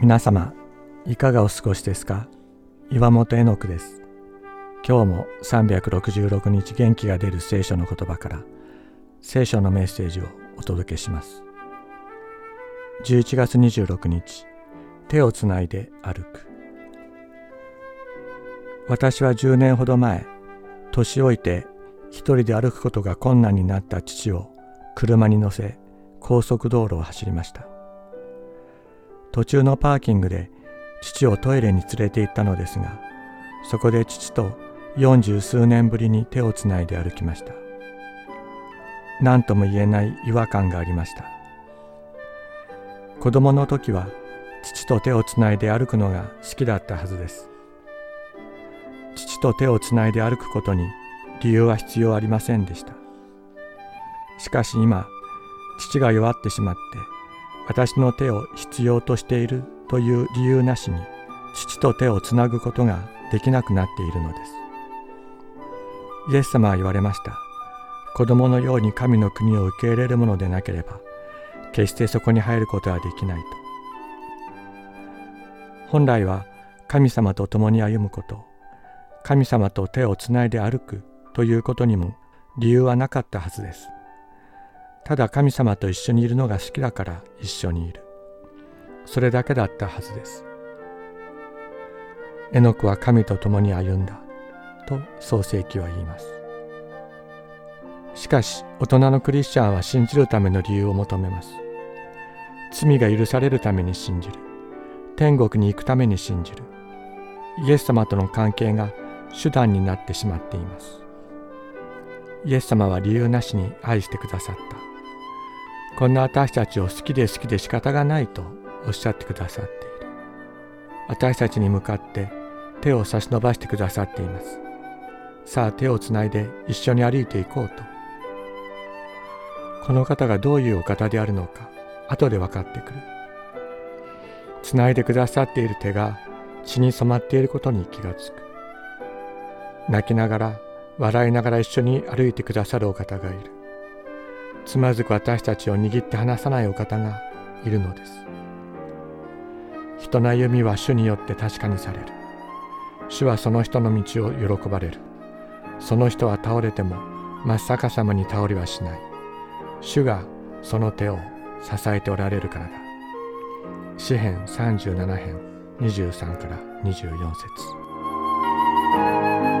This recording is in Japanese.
皆様いかがお過ごしですか？岩本絵の句です。今日も366日元気が出る聖書の言葉から聖書のメッセージをお届けします。11月26日手をつないで歩く。私は10年ほど前年老いて一人で歩くことが困難になった父を車に乗せ高速道路を走りました。途中のパーキングで父をトイレに連れて行ったのですがそこで父と四十数年ぶりに手をつないで歩きました。何とも言えない違和感がありました。子供の時は父と手をつないで歩くのが好きだったはずです。父と手をつないで歩くことに理由は必要ありませんでした。しかし今父が弱ってしまって私の手を必要としているという理由なしに父と手をつなぐことができなくなっているのです。イエス様は言われました。子供のように神の国を受け入れるものでなければ決してそこに入ることはできないと。本来は神様と共に歩むこと神様と手をつないで歩くということにも理由はなかったはずです。ただ神様と一緒にいるのが好きだから一緒にいる。それだけだったはずです。エノクは神と共に歩んだ。と創世記は言います。しかし大人のクリスチャンは信じるための理由を求めます。罪が許されるために信じる。天国に行くために信じる。イエス様との関係が手段になってしまっています。イエス様は理由なしに愛してくださった。こんな私たちを好きで好きで仕方がないとおっしゃってくださっている。私たちに向かって手を差し伸ばしてくださっています。さあ手をつないで一緒に歩いていこうと。この方がどういうお方であるのか後で分かってくる。つないでくださっている手が血に染まっていることに気がつく。泣きながら笑いながら一緒に歩いてくださるお方がいる。つまずく私たちを握って離さないお方がいるのです。人の歩みは主によって確かにされる。主はその人の道を喜ばれる。その人は倒れても真っ逆さまに倒れはしない。主がその手を支えておられるからだ。詩編37編23から24節。